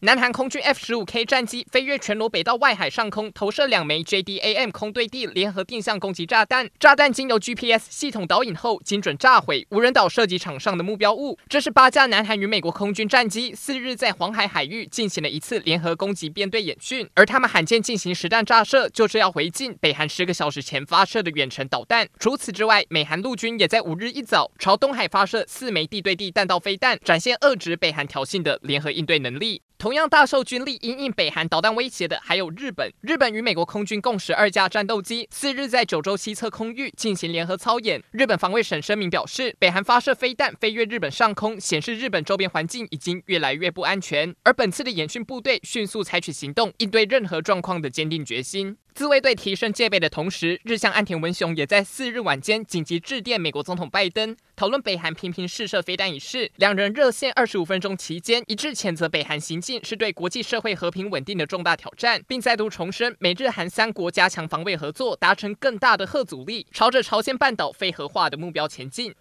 南韩空军 F 十五 K 战机飞越全罗北道外海上空，投射两枚 JDAM 空对地联合定向攻击炸弹。炸弹经由 GPS 系统导引后，精准炸毁无人岛射击场上的目标物。这是八架南韩与美国空军战机四日在黄海海域进行了一次联合攻击编队演训，而他们罕见进行实弹炸射，就是要回敬北韩十个小时前发射的远程导弹。除此之外，美韩陆军也在五日一早朝东海发射四枚地对地弹道飞弹，展现遏制北韩挑衅的联合应对能力。同样大受军力因应北韩导弹威胁的还有日本。日本与美国空军共十二架战斗机，四日在九州西侧空域进行联合操演。日本防卫省声明表示，北韩发射飞弹飞越日本上空，显示日本周边环境已经越来越不安全。而本次的演训，部队迅速采取行动，应对任何状况的坚定决心。自卫队提升戒备的同时，日相岸田文雄也在四日晚间紧急致电美国总统拜登，讨论北韩频频试射飞弹一事。两人热线二十五分钟期间，一致谴责北韩行径是对国际社会和平稳定的重大挑战，并再度重申美日韩三国加强防卫合作，达成更大的核阻力，朝着朝鲜半岛非核化的目标前进。